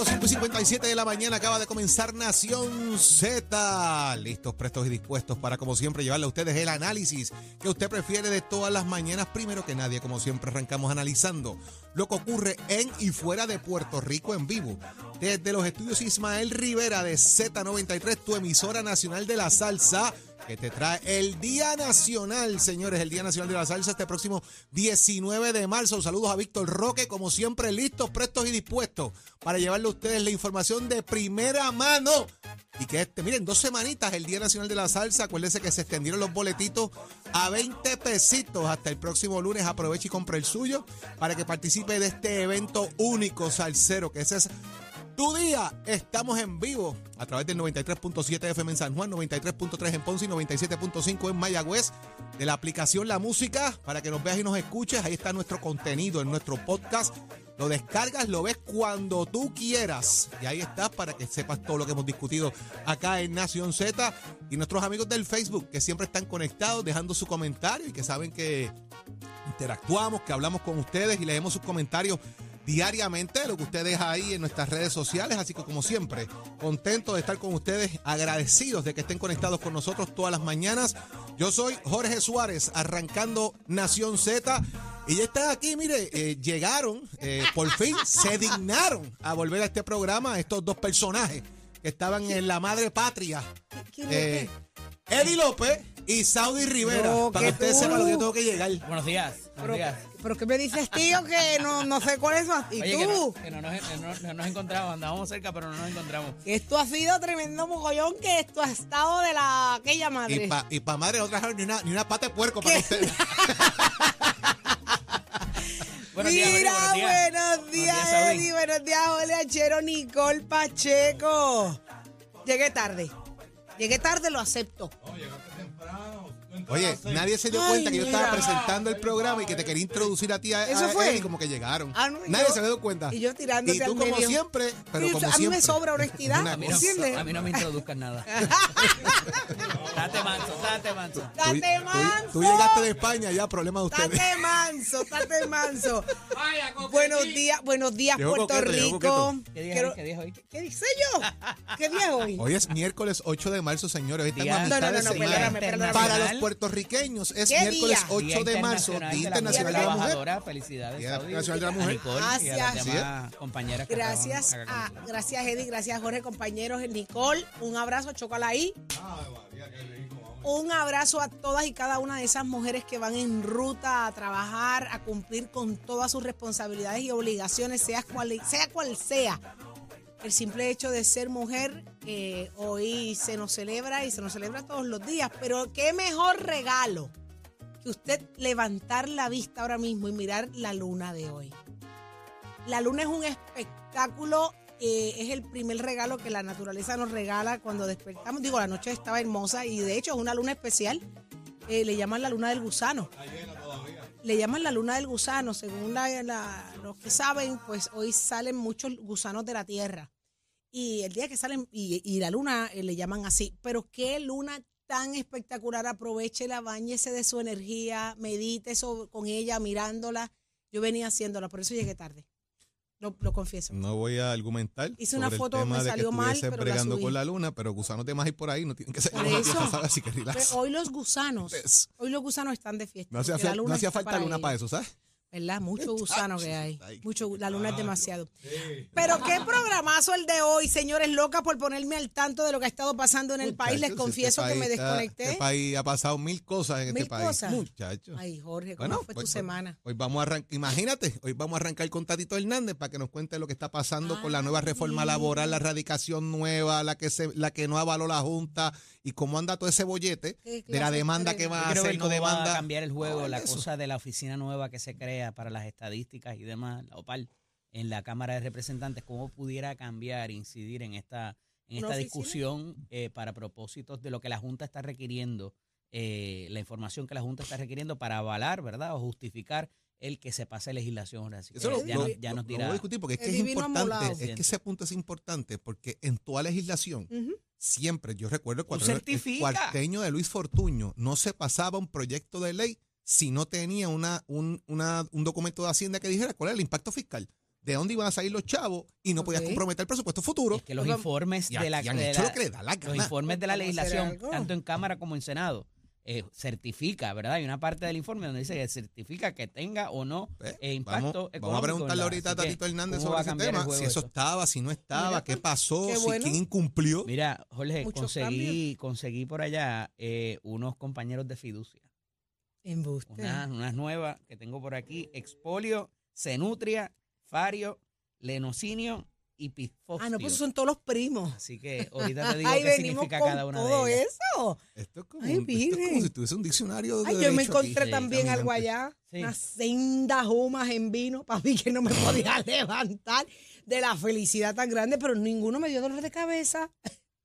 Seguimos 5 y 57 de la mañana, acaba de comenzar Nación Z. Listos, prestos y dispuestos para, como siempre, llevarle a ustedes el análisis que usted prefiere de todas las mañanas. Primero que nadie, como siempre, arrancamos analizando lo que ocurre en y fuera de Puerto Rico en vivo. Desde los estudios Ismael Rivera de Z93, tu emisora nacional de la salsa que te trae el Día Nacional, señores, el Día Nacional de la Salsa este próximo 19 de marzo. Saludos a Víctor Roque, como siempre, listos, prestos y dispuestos para llevarle a ustedes la información de primera mano. Y que este, miren, dos semanitas el Día Nacional de la Salsa. Acuérdense que se extendieron los boletitos a 20 pesitos hasta el próximo lunes. Aproveche y compre el suyo para que participe de este evento único salsero, que ese es tu día. Estamos en vivo a través del 93.7 FM en San Juan, 93.3 en Ponce y 97.5 en Mayagüez. De la aplicación La Música, para que nos veas y nos escuches. Ahí está nuestro contenido en nuestro podcast. Lo descargas, lo ves cuando tú quieras. Y ahí estás para que sepas todo lo que hemos discutido acá en Nación Z. Y nuestros amigos del Facebook, que siempre están conectados, dejando su comentario y que saben que interactuamos, que hablamos con ustedes y leemos sus comentarios diariamente, lo que usted deja ahí en nuestras redes sociales. Así que como siempre, contento de estar con ustedes, agradecidos de que estén conectados con nosotros todas las mañanas. Yo soy Jorge Suárez, arrancando Nación Z. Y ya están aquí, mire, eh, llegaron, eh, por fin se dignaron a volver a este programa estos dos personajes que estaban en la madre patria. Eh, Eddie López y Saudi Rivera. No, para que que ustedes sepan lo que yo tengo que llegar. Buenos días. Buenos Pero, días. pero ¿qué me dices, tío? Que no, no sé cuál es eso. ¿Y Oye, que no, tú? que no nos, no- no nos encontramos, andábamos cerca, pero no nos encontramos. Esto ha sido tremendo mogollón que esto ha estado de la aquella madre. Y para y pa madre no trajeron ni una, ni una pata de puerco para ustedes. Buenos días, Mira, Jorge, buenos días, Saudi. Eddie. Buenos días, Ole Achero, Nicole Pacheco. Llegué tarde. Llegué tarde, lo acepto. Brown. Oye, nadie se dio Ay, cuenta que yo estaba mira. presentando el programa y que te quería introducir a ti a, ¿Eso a fue? Eddie como que llegaron. Ah, no, y nadie yo- se dio cuenta. y yo tirándote Y tú al como medio. siempre, pero Sí, como a mí siempre. me sobra honestidad. Una A mí, no, a mí no me introduzcan nada. date manso, date manso. Tú, Date tú- manso. tú llegaste de España, ya problema de ustedes. Tate manso, tate manso. buenos días, buenos días, Llegó Puerto coqueto, llegó Rico. coqueto. ¿Qué día Quiero- hoy? ¿Qué día es hoy? ¿Qué dice yo? ¿Qué día es hoy? Hoy es miércoles 8 de marzo, señores. Hoy estamos Día- a mitad No, no, de no, no, semana. perdóname, perdóname. Para los Internacional. Puertorriqueños es ¿Qué miércoles día? 8 Día de marzo, Internacional Día de la Internacional de la Mujer. Felicidades, Día. Internacional de la Mujer. Gracias. compañeras Gracias a, gracias Eddie, gracias Jorge, compañeros, Nicole, un abrazo, chócala ahí. Un abrazo a todas y cada una de esas mujeres que van en ruta a trabajar, a cumplir con todas sus responsabilidades y obligaciones, sea cual sea. Cual sea. El simple hecho de ser mujer eh, hoy se nos celebra y se nos celebra todos los días, pero qué mejor regalo que usted levantar la vista ahora mismo y mirar la luna de hoy. La luna es un espectáculo, eh, es el primer regalo que la naturaleza nos regala cuando despertamos. Digo, la noche estaba hermosa y de hecho es una luna especial. Eh, le llaman la luna del gusano. Le llaman la luna del gusano. Según la- los que saben, pues hoy salen muchos gusanos de la tierra. Y el día que salen, y, y la luna eh, le llaman así. Pero qué luna tan espectacular. Aprovechela, bañese de su energía, medite so- con ella, mirándola. Yo venía haciéndola, por eso llegué tarde. Lo, lo confieso. No voy a argumentar Hice una sobre foto, el tema me de salió que mal, pero la bregando subí. con la luna, pero gusanos de más hay por ahí, no tienen que ser Por eso. así que relax. Pero hoy los gusanos, Pues, hoy los gusanos están de fiesta. No hacía, la luna no hacía falta luna ellos. para eso, ¿sabes? ¿Verdad? Mucho gusano que hay. Ay, Mucho, la luna es demasiado. Pero qué programazo el de hoy, señores, loca por ponerme al tanto de lo que ha estado pasando en el país. Les Muchachos, confieso este que me país está- desconecté. Este país ha pasado mil cosas en este Mil país. cosas. Muchachos. Ay, Jorge, ¿cómo Bueno, fue pues, tu semana? Hoy vamos a arrancar, imagínate, hoy vamos a arrancar con Tatito Hernández para que nos cuente lo que está pasando con la nueva reforma laboral, la radicación nueva, la que se, la que no avaló la Junta y cómo anda todo ese bollete ¿Qué de la demanda de- que va a quiero hacer, ver no cómo va a demanda. cambiar el juego, la cosa de la oficina nueva que se crea para las estadísticas y demás, la OPAL, en la Cámara de Representantes, cómo pudiera cambiar, incidir en esta, en ¿Una esta discusión eh, para propósitos de lo que la Junta está requiriendo, eh, la información que la Junta está requiriendo para avalar, ¿verdad? O justificar el que se pase legislación. Así que Eso lo, ya, lo- nos, ya nos lo voy dirá. a discutir porque es que es importante, amolado. es que ese punto es importante porque en toda legislación siempre, yo recuerdo el Tú cuatreno- el cuarteño de Luis Fortuño, no se pasaba un proyecto de ley si no tenía una, un, una- un documento de Hacienda que dijera cuál era el impacto fiscal. de dónde iban a salir los chavos y no podías comprometer el presupuesto futuro. Es que los informes de la, y han de hecho la- lo que le da la los gana. informes de la Vamos a hacer legislación, tanto en Cámara como en Senado, eh, certifica, ¿verdad? Hay una parte del informe donde dice que certifica que tenga o no Pues, eh, impacto vamos, vamos a económico preguntarle ahorita a Tatito Hernández ¿cómo sobre ese tema, si eso eso? estaba, si no estaba, Mira, qué pues, pasó, qué si quién incumplió. Mira, Jorge, Muchos conseguí, conseguí por allá eh, unos compañeros de fiducia. Embuste. Unas, unas nuevas que tengo por aquí. Expolio, Cenutria, Fario, Lenocinio y Pifostio. Ah, no, pues son todos los primos. Así que ahorita te digo Ay, qué venimos significa con cada una todo de ellas. eso. Esto es como, Ay, esto es como Virgen. si tuviese un diccionario de Ay, yo me aquí. encontré Sí, también algo allá. Sí. Unas sendas humas en vino, papi, que no me podía levantar de la felicidad tan grande, pero ninguno me dio dolor de cabeza.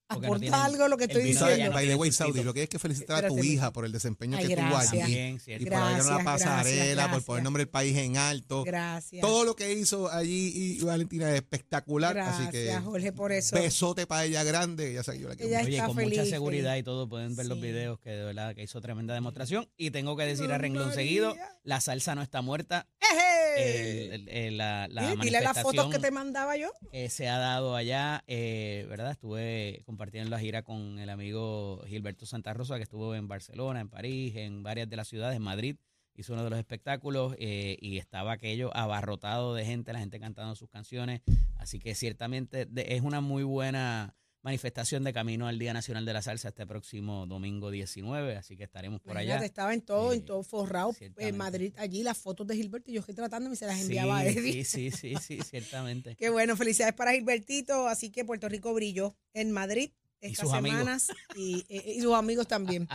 No Aporta algo lo que el estoy diciendo. By the way. Saudi, lo que hay que felicitar a tu hija por el desempeño Ay, que tuvo allí. Y por haber Gracias, pasarela, gracias, por poner el nombre del país en alto. Gracias. Todo lo que hizo allí y Valentina es espectacular. Gracias, así que Jorge, por eso. besote para ella grande. Ya sé que yo la quiero Ella. Oye, está con feliz, mucha seguridad y todo, pueden ver los videos que de verdad que hizo tremenda demostración. Y tengo que decir a renglón María. seguido, la salsa no está muerta. ¡Eje! El- el- el- la, la Dile las fotos que te mandaba yo. que se ha dado allá, eh, ¿verdad? Estuve compartiendo la gira con el amigo Gilberto Santa Rosa, que estuvo en Barcelona, en París, en varias de las ciudades, en Madrid. Hizo uno de los espectáculos eh, y estaba aquello abarrotado de gente, la gente cantando sus canciones. Así que ciertamente de- es una muy buena manifestación de camino al Día Nacional de la Salsa este próximo domingo 19. Así que estaremos por allá. Estaba en todo, en Eh, todo forrado. En Madrid, allí las fotos de Gilberto y yo estoy tratando y se las Sí, enviaba a Eddie. sí, sí, sí, sí, ciertamente. Qué bueno, felicidades para Gilbertito. Así que Puerto Rico brilló en Madrid estas semanas y, eh, y sus amigos también.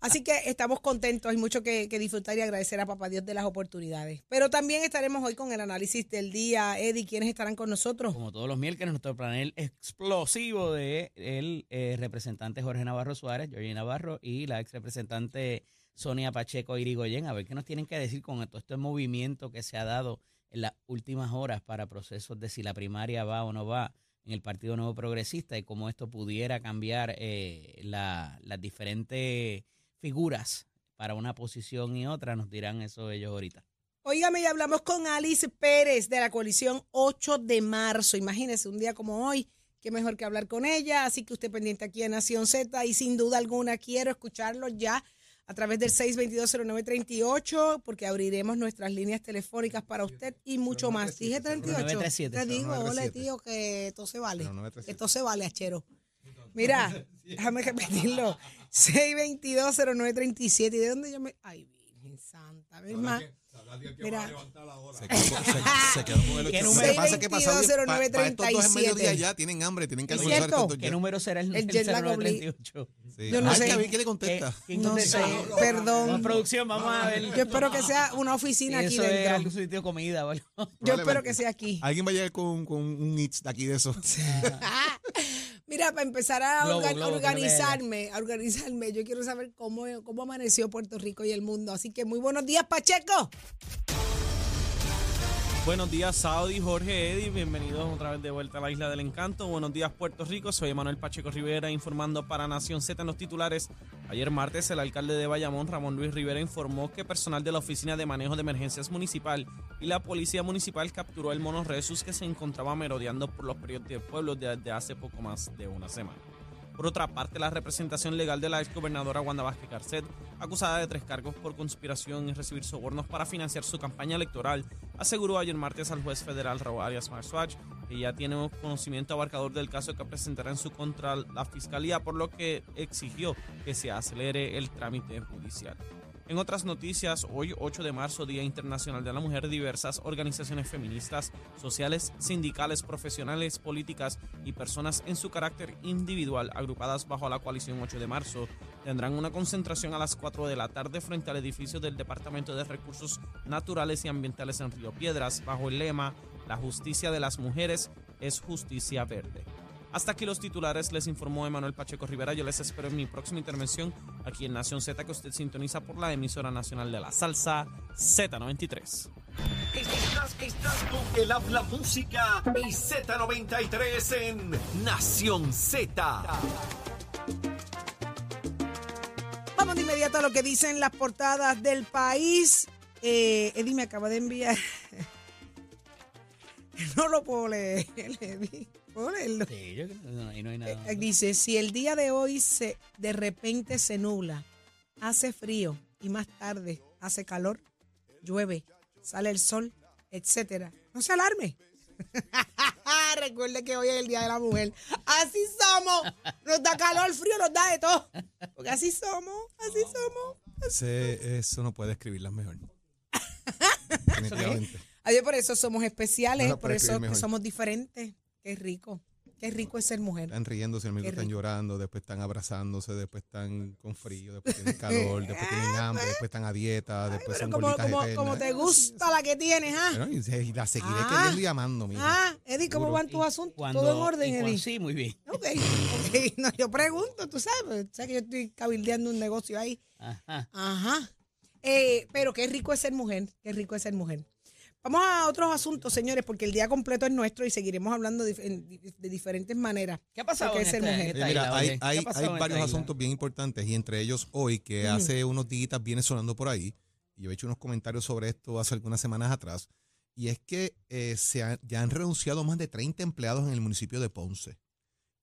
Así que estamos contentos, hay mucho que, que disfrutar y agradecer a Papá Dios de las oportunidades. Pero también estaremos hoy con el análisis del día. Eddie, ¿quiénes estarán con nosotros? Como todos los miércoles, nuestro panel explosivo de el eh, representante Jorge Navarro Suárez, Georgie Navarro, y la ex representante Sonia Pacheco Irigoyen. A ver qué nos tienen que decir con todo este movimiento que se ha dado en las últimas horas para procesos de si la primaria va o no va en el Partido Nuevo Progresista y cómo esto pudiera cambiar eh, la- las diferentes figuras para una posición y otra. Nos dirán eso ellos ahorita. Óigame, y hablamos con Alice Pérez de la coalición 8 de marzo. Imagínese, un día como hoy, qué mejor que hablar con ella. Así que usted pendiente aquí en Nación Z y sin duda alguna quiero escucharlo ya a través del 6220938 porque abriremos nuestras líneas telefónicas para usted y mucho más. Dije 38. 0937. Te digo, ole 0937. tío, que esto se vale. Traes- Esto se vale, achero. Mira, déjame repetirlo. 6220937. ¿Y de dónde yo me...? Ay, Virgen Santa. ¿ves más? Mira. Se quedó, con- se- se quedó con el ¿Qué número? Pasa que pasa hoy, pa- para, estos dos en 6220937. mediodía ya tienen hambre, tienen que ¿Es almorzar ¿Qué número será el, El el jet lag 0938? Sí. Yo no Ay, sé. que a ver quién le contesta. ¿Quién No contesta? sé, perdón. Vamos, producción, vamos a ver. Yo espero que sea una oficina aquí eso es dentro. algún sitio de comida algo. Yo espero que sea aquí. Alguien va a llegar con, con un hits de aquí de eso. Mira, para empezar a Globo, orga- globo, organizarme, a organizarme, yo quiero saber cómo, cómo amaneció Puerto Rico y el mundo. Así que muy buenos días, Pacheco. Buenos días, Saudi, Jorge, Eddy. Bienvenidos otra vez de vuelta a la Isla del Encanto. Buenos días, Puerto Rico. Soy Manuel Pacheco Rivera informando para Nación Z en los titulares. Ayer martes, el alcalde de Bayamón, Ramón Luis Rivera, informó que personal de la Oficina de Manejo de Emergencias Municipal y la Policía Municipal capturó el mono Resus que se encontraba merodeando por los periodos del pueblo desde hace poco más de una semana. Por otra parte, la representación legal de la exgobernadora Wanda Vázquez Garcet, acusada de tres cargos por conspiración y recibir sobornos para financiar su campaña electoral, aseguró ayer martes al juez federal Raúl Arias Marswatch que ya tiene conocimiento abarcador del caso que presentará en su contra la fiscalía, por lo que exigió que se acelere el trámite judicial. En otras noticias, hoy 8 de marzo, Día Internacional de la Mujer, diversas organizaciones feministas, sociales, sindicales, profesionales, políticas y personas en su carácter individual agrupadas bajo la coalición 8 de marzo tendrán una concentración a las 4 de la tarde frente al edificio del Departamento de Recursos Naturales y Ambientales en Río Piedras bajo el lema La justicia de las mujeres es justicia verde. Hasta aquí los titulares, les informó Emanuel Pacheco Rivera. Yo les espero en mi próxima intervención aquí en Nación Z, que usted sintoniza por la emisora nacional de la salsa Z93. Estás, estás con el habla música y Z93 en Nación Z. Vamos de inmediato a lo que dicen las portadas del país. Eh, Eddie me acaba de enviar. No lo puedo leer, Eddie. ¿Puedo leerlo? Sí, yo creo que no, ahí no hay nada. Eh, Dice, si el día de hoy se de repente se nubla, hace frío y más tarde hace calor, llueve, sale el sol, etcétera, no se alarme. Recuerde que hoy es el Día de la Mujer. Así somos. Nos da calor, frío, nos da de todo. Porque así somos, así somos. Eso no puede escribirlas mejor. Definitivamente. Adiós, por eso somos especiales, No por eso escribir que mejor. somos diferentes. Qué rico. Qué rico es ser mujer. Están riéndose, al mismo Qué tiempo están llorando, después están abrazándose, después están con frío, después tienen calor, después tienen hambre, después están a dieta, después Pero son como, como, como te gusta la que tienes, ¿ah? Bueno, y, la seguiré Ah. queriendo y amando, mija. Ah, Eddie, ¿cómo van tus asuntos? Cuando- Todo en orden, Eddie. Sí, muy bien. Ok, ok. No, yo pregunto, tú sabes, sabes que yo estoy cabildeando un negocio ahí. Ajá. Ajá. Eh, pero qué rico es ser mujer, qué rico es ser mujer. Vamos a otros asuntos, señores, porque el día completo es nuestro y seguiremos hablando de diferentes maneras. ¿Qué ha pasado en esta- en esta mira, isla, hay, ha varios isla? asuntos bien importantes y entre ellos hoy, que hace unos días viene sonando por ahí, y yo he hecho unos comentarios sobre esto hace algunas semanas atrás, y es que eh, se han- ya han renunciado más de 30 empleados en el municipio de Ponce.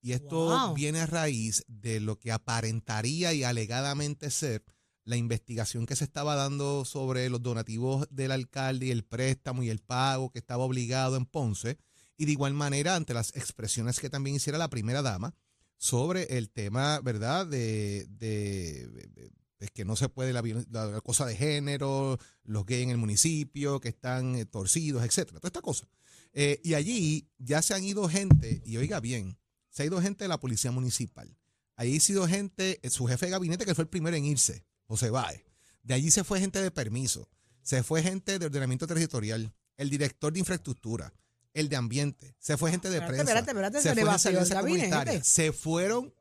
Y esto Wow. viene a raíz de lo que aparentaría y alegadamente ser la investigación que se estaba dando sobre los donativos del alcalde y el préstamo y el pago que estaba obligado en Ponce. Y de igual manera, ante las expresiones que también hiciera la primera dama sobre el tema, ¿verdad?, de, de- de- de que no se puede la, la- la cosa de género, los gays en el municipio, que están eh, torcidos, etcétera, toda esta cosa. Eh, y allí ya se han ido gente, y oiga bien, se ha ido gente de la policía municipal. Allí ha sido gente, eh, su jefe de gabinete, que fue el primero en irse, José Báez. De allí se fue gente de permiso, se fue gente de ordenamiento territorial, el director de infraestructura, el de ambiente, se fue gente de Espérate, prensa. espérate, espérate, se se fue gente de gabinete. se fueron,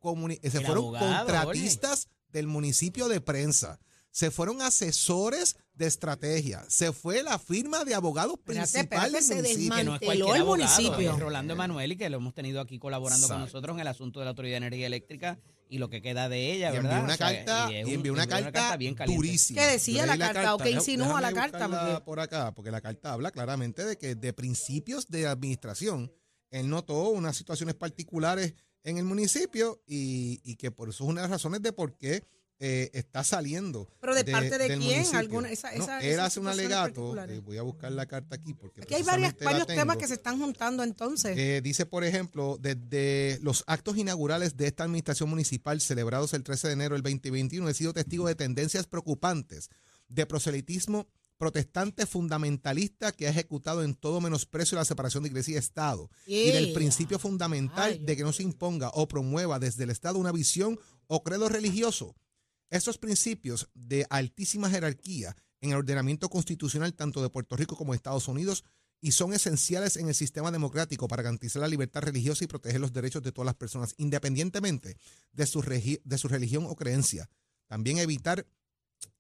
se fueron abogado, contratistas del municipio de prensa, se fueron asesores de estrategia, se fue la firma de abogados principal se del municipio. que no es el municipio. Rolando Emanuel y que lo hemos tenido aquí colaborando con nosotros en el asunto de la Autoridad de Energía Eléctrica y lo que queda de ella, Y ¿verdad? envió una O sea, carta, es y un- envió una carta, bien caliente. durísima. ¿Qué decía la leí carta o qué insinúa la carta? Porque- por acá, porque la carta habla claramente de que de principios de administración, él notó unas situaciones particulares en el municipio y, y que por eso es una de las razones de por qué eh, está saliendo. ¿Pero de parte de quién? ¿Alguna- esa- No, esa- él hace un alegato, eh, voy a buscar la carta aquí porque Aquí hay varias, varios temas que se están juntando entonces. Eh, dice, por ejemplo, desde los actos inaugurales de esta administración municipal celebrados el 13 de enero del 2021, he sido testigo de tendencias preocupantes de proselitismo protestante fundamentalista que ha ejecutado en todo menosprecio la separación de iglesia y Estado y del principio fundamental Ay, de que no se imponga o promueva desde el Estado una visión o credo religioso. Estos principios de altísima jerarquía en el ordenamiento constitucional tanto de Puerto Rico como de Estados Unidos y son esenciales en el sistema democrático para garantizar la libertad religiosa y proteger los derechos de todas las personas, independientemente de su, de su religión o creencia. También evitar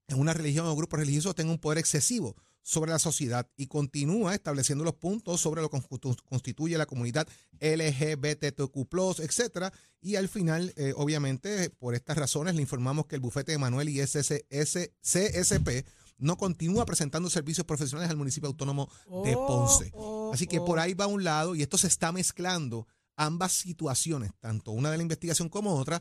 en una religión o grupo religioso tenga un poder excesivo sobre la sociedad y continúa estableciendo los puntos sobre lo que constitu- constituye la comunidad LGBTQ+, etcétera. Y al final, eh, obviamente, por estas razones, le informamos que el bufete de Manuel y SSS CSP no continúa presentando servicios profesionales al municipio autónomo de Oh, Ponce. oh, Así que oh. por ahí va un lado y esto se está mezclando ambas situaciones, tanto una de la investigación como otra.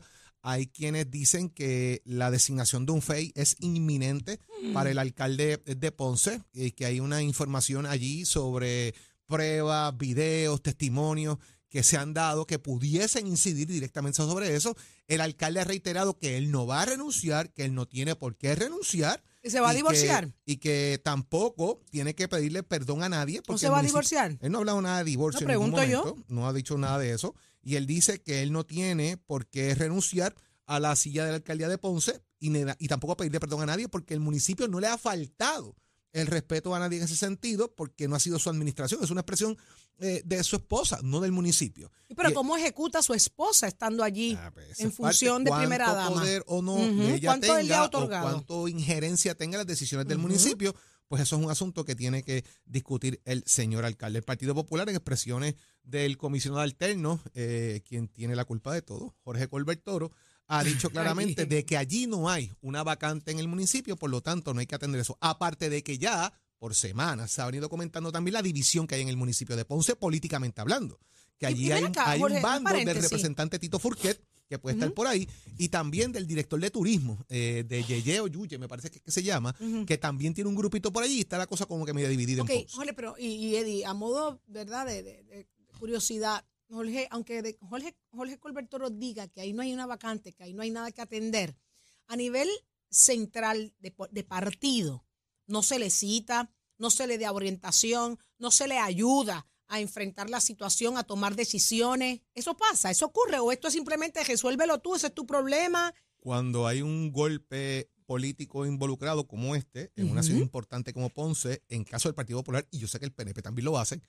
Hay quienes dicen que la designación de un FEI es inminente para el alcalde de Ponce y que hay una información allí sobre pruebas, videos, testimonios que se han dado que pudiesen incidir directamente sobre eso. El alcalde ha reiterado que él no va a renunciar, que él no tiene por qué renunciar. ¿Y se va a que- divorciar? y que tampoco tiene que pedirle perdón a nadie. ¿No porque se el va a divorciar? él no ha hablado nada de divorcio No, en ningún pregunto yo. momento, no ha dicho nada de eso. Y él dice que él no tiene por qué renunciar a la silla de la alcaldía de Ponce y, y tampoco pedirle perdón a nadie porque el municipio no le ha faltado el respeto a nadie en ese sentido porque no ha sido su administración. Es una expresión eh, de su esposa, no del municipio. Pero Y- ¿cómo ejecuta su esposa estando allí Ah, pues, en parte. función de primera Cuánto dama? poder o no Ujú. ella ¿Cuánto tenga o cuánto injerencia tenga en las decisiones del municipio, pues eso es un asunto que tiene que discutir el señor alcalde. El Partido Popular, en expresiones del comisionado alterno, eh, quien tiene la culpa de todo, Jorge Colbert Toro, ha dicho claramente de que allí no hay una vacante en el municipio, por lo tanto no hay que atender eso. Aparte de que ya por semanas se ha venido comentando también la división que hay en el municipio de Ponce políticamente hablando. Que allí hay, un- acá, hay Jorge, un un bando del representante Tito Furquet, que puede estar por ahí, y también del director de turismo, eh, de Yeye o Yuye, me parece que, que se llama, que también tiene un grupito por allí y está la cosa como que medio dividida Ok, en Ponce. Jorge, pero, y, y Eddie, a modo, ¿verdad?, de, de- de curiosidad, Jorge, aunque de- Jorge, Jorge Colbert Toro diga que ahí no hay una vacante, que ahí no hay nada que atender, a nivel central de, de partido, no se le cita, no se le da orientación, no se le ayuda a enfrentar la situación, a tomar decisiones. ¿Eso pasa? ¿Eso ocurre? ¿O esto es simplemente resuélvelo tú, ese es tu problema? Cuando hay un golpe político involucrado como este, en una ciudad importante como Ponce, en caso del Partido Popular, y yo sé que el PNP también lo hace,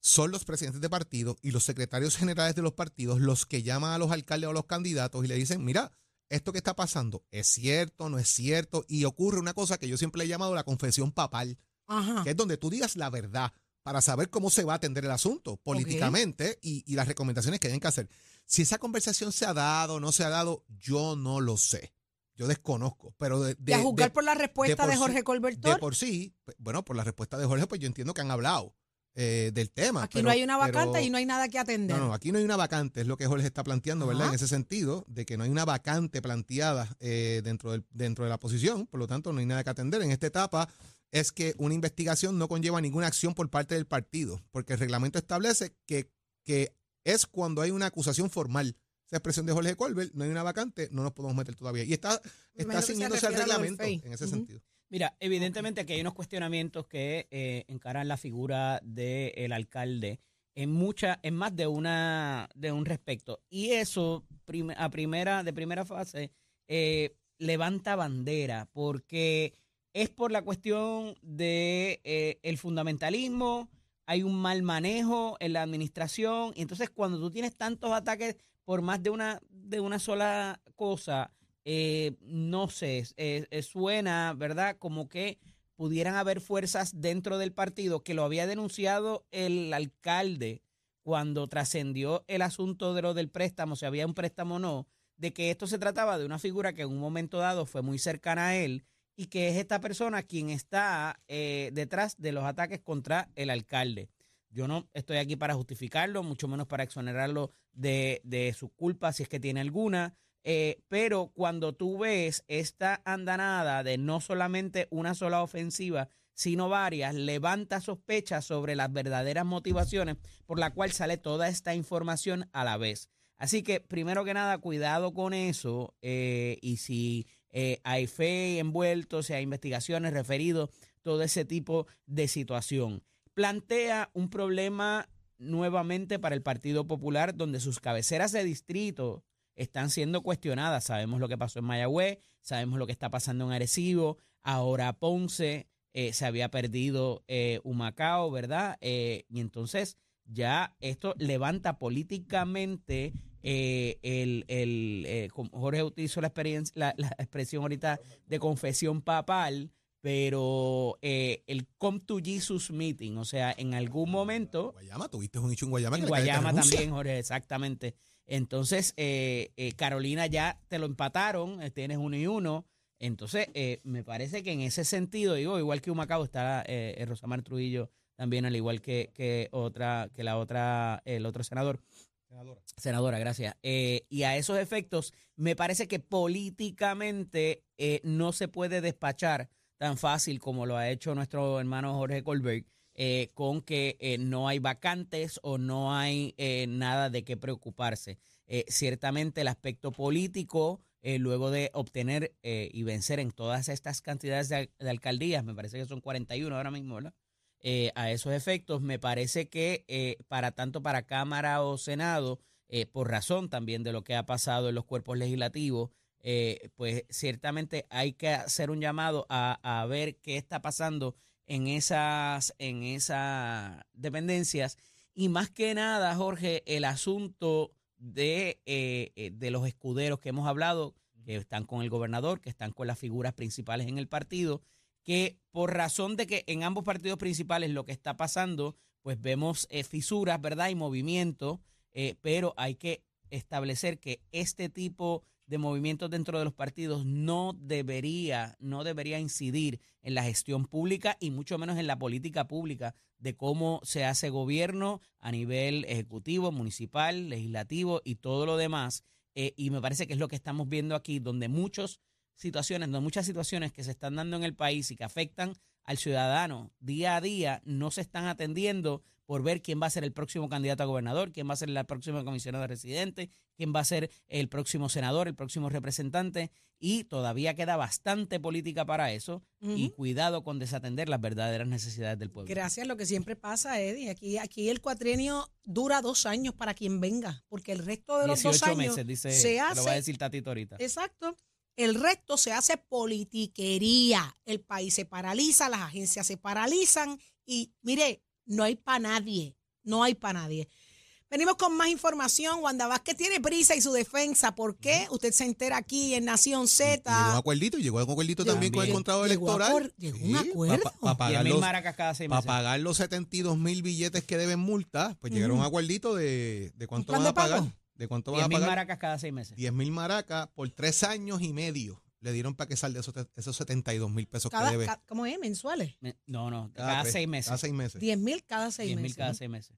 son los presidentes de partido y los secretarios generales de los partidos los que llaman a los alcaldes o a los candidatos y le dicen, mira, esto que está pasando es cierto, no es cierto, y ocurre una cosa que yo siempre le he llamado la confesión papal, Ajá. que es donde tú digas la verdad para saber cómo se va a atender el asunto políticamente y, y las recomendaciones que tienen que hacer. Si esa conversación se ha dado o no se ha dado, yo no lo sé. Yo desconozco, pero de, De, a de- juzgar de- por la respuesta de, sí- Jorge Colbert de Toro, por sí, pues, bueno, por la respuesta de Jorge, pues yo entiendo que han hablado eh, del tema. aquí pero- no hay una vacante pero- y no hay nada que atender. no, no, aquí no hay una vacante, es lo que Jorge está planteando, ¿verdad? Ajá. En ese sentido, de que no hay una vacante planteada eh, dentro, del, dentro de la posición, por lo tanto no hay nada que atender. En esta etapa es que una investigación no conlleva ninguna acción por parte del partido, porque el reglamento establece que, que es cuando hay una acusación formal. Esa expresión de Jorge Colbert, no hay una vacante, no nos podemos meter todavía. Y está, está ciñéndose al reglamento en ese sentido. Mira, evidentemente aquí hay unos cuestionamientos que eh, encaran la figura del alcalde en mucha, en más de una, de un respecto. Y eso, prim- a primera, de primera fase, eh, levanta bandera, porque es por la cuestión de eh, el fundamentalismo, hay un mal manejo en la administración, y entonces cuando tú tienes tantos ataques por más de una, de una sola cosa, eh, no sé, suena, ¿verdad? Como que pudieran haber fuerzas dentro del partido que lo había denunciado el alcalde cuando trascendió el asunto de lo del préstamo, si había un préstamo o no, de que esto se trataba de una figura que en un momento dado fue muy cercana a él y que es esta persona quien está eh, detrás de los ataques contra el alcalde. Yo no estoy aquí para justificarlo, mucho menos para exonerarlo de, de su culpa, si es que tiene alguna. eh, pero cuando tú ves esta andanada de no solamente una sola ofensiva, sino varias, levanta sospechas sobre las verdaderas motivaciones por la cual sale toda esta información a la vez. Así que, primero que nada, cuidado con eso. eh, y si eh, hay fe envuelto, si hay investigaciones referidos, todo ese tipo de situación. Plantea un problema nuevamente para el Partido Popular, donde sus cabeceras de distrito están siendo cuestionadas. Sabemos lo que pasó en Mayagüez, sabemos lo que está pasando en Arecibo, ahora Ponce, eh, se había perdido eh, Humacao, ¿verdad? Y entonces ya esto levanta políticamente eh, el, el eh, Jorge utilizó la, experiencia, la, la expresión ahorita de confesión papal, pero eh, el Come to Jesus Meeting, o sea, en algún momento Guayama, tuviste un hecho en Guayama. en Guayama también, Jorge, exactamente. Entonces, eh, eh, Carolina ya te lo empataron, eh, tienes uno y uno. Entonces, eh, me parece que en ese sentido, digo, igual que Humacao está Rosamar Trujillo también, al igual que, que otra, que la otra, el otro senador. Senadora, gracias. Eh, y a esos efectos, me parece que políticamente eh, no se puede despachar tan fácil como lo ha hecho nuestro hermano Jorge Colbert, eh, con que eh, no hay vacantes o no hay eh, nada de qué preocuparse. Eh, ciertamente el aspecto político, luego de obtener y vencer en todas estas cantidades de, de alcaldías, me parece que son 41 ahora mismo, ¿verdad? Eh, a esos efectos, me parece que eh, para tanto para Cámara o Senado, eh, por razón también de lo que ha pasado en los cuerpos legislativos, eh, pues ciertamente hay que hacer un llamado a, a ver qué está pasando en esas, en esas dependencias. Y más que nada, Jorge, el asunto de, de los escuderos que hemos hablado, que están con el gobernador, que están con las figuras principales en el partido, que por razón de que en ambos partidos principales lo que está pasando, pues vemos eh, fisuras, ¿verdad? Y movimiento, eh, pero hay que establecer que este tipo de movimientos dentro de los partidos no debería, no debería incidir en la gestión pública y mucho menos en la política pública de cómo se hace gobierno a nivel ejecutivo, municipal, legislativo y todo lo demás. Eh, y me parece que es lo que estamos viendo aquí, donde muchas situaciones, muchas situaciones que se están dando en el país y que afectan al ciudadano día a día no se están atendiendo por ver quién va a ser el próximo candidato a gobernador, quién va a ser la próxima comisionada residente, quién va a ser el próximo senador, el próximo representante. Y todavía queda bastante política para eso. Y cuidado con desatender las verdaderas necesidades del pueblo. Gracias, lo que siempre pasa, Eddie. Aquí, aquí el cuatrienio dura dos años para quien venga, porque el resto de los dos años meses, dice, se hace. Lo va a decir Tatito ahorita. Exacto. El resto se hace politiquería. El país se paraliza, las agencias se paralizan y mire, no hay para nadie, no hay para nadie. Venimos con más información. Wanda Vázquez tiene prisa y su defensa. ¿Por qué? Usted se entera aquí en Nación Z. Llegó un acuerdito, llegó un acuerdito también con el contrato electoral. llegó un acuerdo. Para pagar, los, cada seis meses. pagar los 72 mil billetes que deben multa, pues llegaron a un acuerdito de, de cuánto van a pagar. ¿De cuánto van a pagar? 10 mil maracas cada seis meses. 10 mil maracas por tres años y medio le dieron para que salga esos, esos 72 mil pesos cada, que debe. ¿Cómo es? ¿Mensuales? no, no, cada, seis meses. Cada seis meses. 10 mil cada seis 10 meses. mil cada seis meses.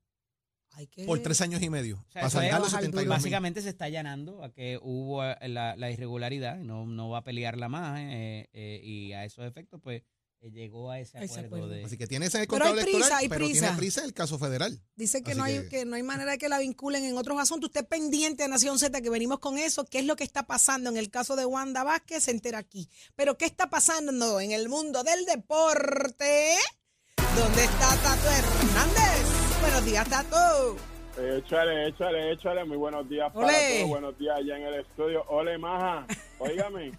Por tres años y medio. O sea, para los 72 Básicamente se está allanando a que hubo eh, la, la irregularidad, no, no va a pelearla más, eh, eh, y a esos efectos, pues llegó a ese acuerdo, de... Así que tiene ese pero hay prisa, electoral, hay pero prisa. tiene prisa el caso federal. Dice que no, hay, que... no hay manera de que la vinculen en otros asuntos. Usted pendiente de Nación Z, que venimos con eso. ¿Qué es lo que está pasando en el caso de Wanda Vázquez? Se entera aquí. Pero ¿qué está pasando en el mundo del deporte? ¿Dónde está Tato Hernández? Buenos días, Tato. Échale, échale, échale. Muy buenos días para todos. Buenos días allá en el estudio. Ole, maja. Óigame,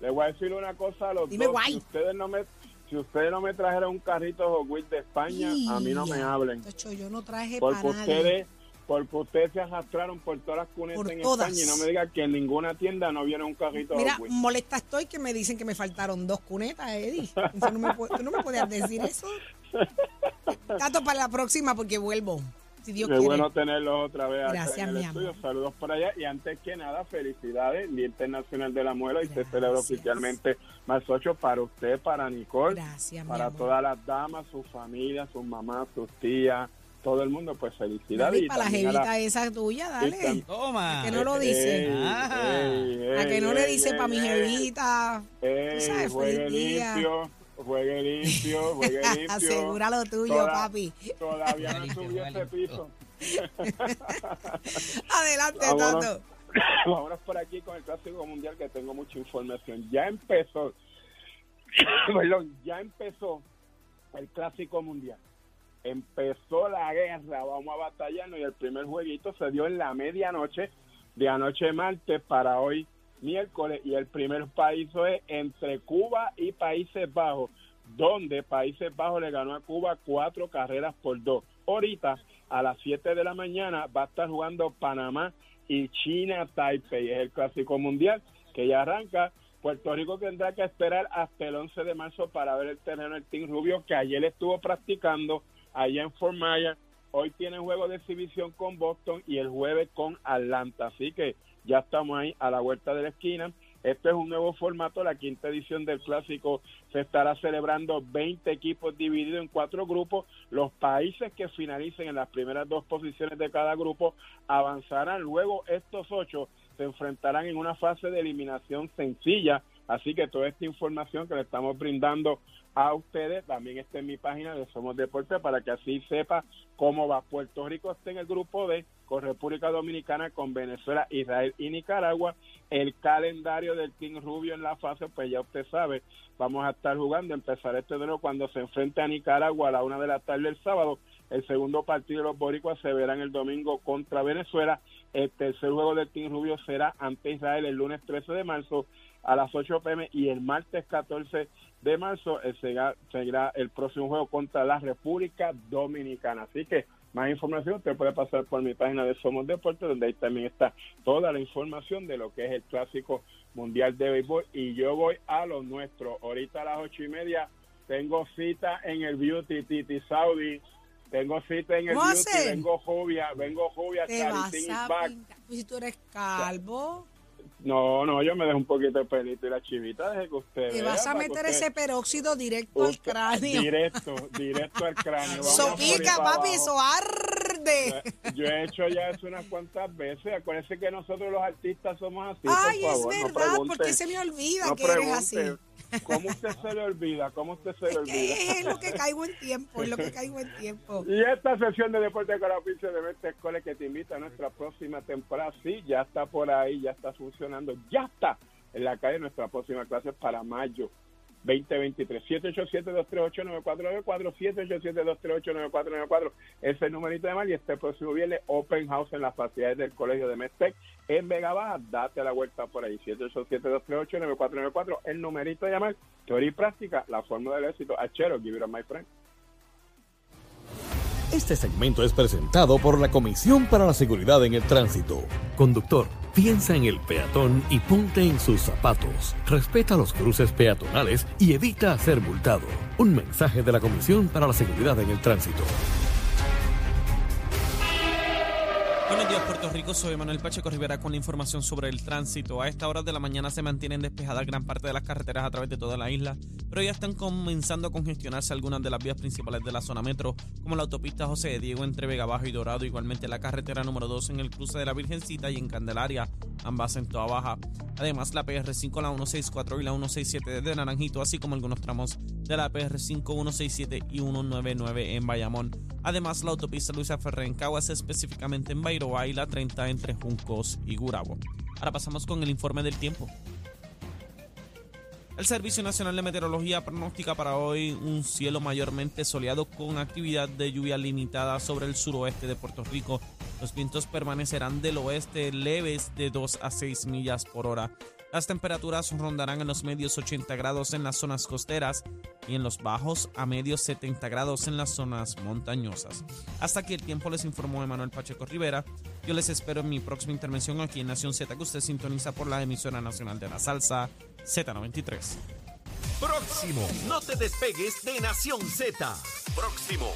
le voy a decir una cosa a los Dime dos. guay. Si ustedes no me si ustedes no me trajeron un carrito Hot Wheels de España, a mí no me hablen. Tacho, yo no traje Porque para ustedes, porque ustedes se arrastraron por todas las cunetas Por en todas. España y no me digan que en ninguna tienda no viene un carrito Mira, Hot Wheels. molesta estoy que me dicen que me faltaron dos cunetas, Eddie. Eso no me tú no me podías decir eso. Tato, para la próxima porque vuelvo. Si Dios Qué quiere. bueno tenerlos otra vez acá Gracias, en el mi estudio. amor. Saludos por allá. Y antes que nada, felicidades, Día Internacional de la Muela. Y se celebra oficialmente más 8 para usted, para Nicole, Gracias, mi para amor. todas las damas, sus familias, sus mamás, sus tías, todo el mundo. Pues felicidades. Dale, para la a jevita esa tuya, dale. Toma. que no lo dice? Ey, Ah. ey, A que no ey, le ey, dice ey, para mi ey, jevita. ey, Tú sabes, feliz día. limpio, juegue limpio, juegue limpio. Asegura lo tuyo, Toda- papi. Todavía no juegue ese piso. Adelante, Vámonos. Tato. Vámonos por aquí con el Clásico Mundial que tengo mucha información. Ya empezó, perdón, ya empezó el Clásico Mundial. Empezó la guerra, vamos a batallarnos y el primer jueguito se dio en la medianoche de anoche martes para hoy miércoles y el primer país es entre Cuba y Países Bajos, donde Países Bajos le ganó a Cuba cuatro carreras por dos. Ahorita a las 7 de la mañana va a estar jugando Panamá y China Taipei. Es el clásico mundial que ya arranca. Puerto Rico tendrá que esperar hasta el 11 de marzo para ver el terreno del Team Rubio que ayer estuvo practicando allá en Fort Myers. Hoy tiene juego de exhibición con Boston y el jueves con Atlanta. Así que ya estamos ahí a la vuelta de la esquina. Este es un nuevo formato, la quinta edición del clásico se estará celebrando 20 equipos divididos en cuatro grupos. Los países que finalicen en las primeras dos posiciones de cada grupo avanzarán. Luego estos ocho se enfrentarán en una fase de eliminación sencilla. Así que toda esta información que le estamos brindando a ustedes también está en mi página de Somos Deporte para que así sepa cómo va. Puerto Rico está en el grupo D con República Dominicana, con Venezuela, Israel y Nicaragua. El calendario del Team Rubio en la fase, pues ya usted sabe, vamos a estar jugando, empezar este enero cuando se enfrente a Nicaragua a la una de la tarde el sábado. El segundo partido de los boricuas se verá el domingo contra Venezuela. El tercer juego del Team Rubio será ante Israel el lunes 13 de marzo a las 8 pm y el martes 14 de marzo eh, será, será el próximo juego contra la República Dominicana. Así que más información usted puede pasar por mi página de Somos Deportes, donde ahí también está toda la información de lo que es el Clásico Mundial de Béisbol. Y yo voy a lo nuestro. Ahorita a las ocho y media tengo cita en el Beauty Titi Saudi. Tengo cita en el ¿Cómo Beauty. Vengo jovia, vengo jovia. Pues si tú eres calvo. No, no, yo me dejo un poquito de pelito y la chivita deje que usted Te vea vas a meter ese peróxido directo al cráneo. Directo, directo al cráneo. Vamos Eso por ahí pica, para papi, abajo. Yo he hecho ya eso unas cuantas veces. Acuérdense que nosotros los artistas somos así. Ay, por es favor, no verdad, pregunte, porque se me olvida no que eres así. ¿Cómo usted se le olvida? ¿Cómo usted se le olvida? Es lo que caigo en tiempo, es lo que caigo en tiempo. Y esta sesión de Deporte la Pince de Verte Escuela que te invita a nuestra próxima temporada, sí, ya está por ahí, ya está funcionando, ya está en la calle nuestra próxima clase para mayo 2023. 787-238-9494, 787-238-9494, ese es el numerito de mal y este próximo viernes Open House en las facilidades del Colegio de Mestec en Vega Baja, date la vuelta por ahí, 787-238-9494, el numerito de llamar, teoría y práctica, la fórmula del éxito, Achero, give it up, my friend. Este segmento es presentado por la Comisión para la Seguridad en el Tránsito. Conductor, piensa en el peatón y ponte en sus zapatos. Respeta los cruces peatonales y evita ser multado. Un mensaje de la Comisión para la Seguridad en el Tránsito. Puerto Rico. Soy Manuel Pacheco Rivera con la información sobre el tránsito. A esta hora de la mañana se mantienen despejadas gran parte de las carreteras a través de toda la isla, pero ya están comenzando a congestionarse algunas de las vías principales de la zona metro, como la autopista José de Diego entre Vega Baja y Dorado, igualmente la carretera número 2 en el cruce de la Virgencita y en Candelaria, ambas en toda baja. Además, la PR5, la 164 y la 167 desde Naranjito, así como algunos tramos de la PR5, 167 y 199 en Bayamón. Además, la autopista Luisa Ferrer en Caguas, específicamente en Bairoa y la 30 entre Juncos y Gurabo. Ahora pasamos con el informe del tiempo. El Servicio Nacional de Meteorología pronostica para hoy un cielo mayormente soleado con actividad de lluvia limitada sobre el suroeste de Puerto Rico. Los vientos permanecerán del oeste leves de 2 a 6 millas por hora. Las temperaturas rondarán en los medios 80 grados en las zonas costeras y en los bajos a medios 70 grados en las zonas montañosas. Hasta aquí el tiempo les informó Emanuel Pacheco Rivera. Yo les espero en mi próxima intervención aquí en Nación Z que usted sintoniza por la emisora nacional de la salsa Z93. Próximo. No te despegues de Nación Z. Próximo.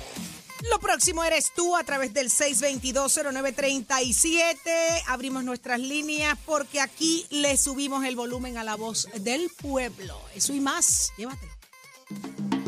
Lo próximo eres tú a través del 6220937. Abrimos nuestras líneas porque aquí le subimos el volumen a la voz del pueblo. Eso y más, llévatelo.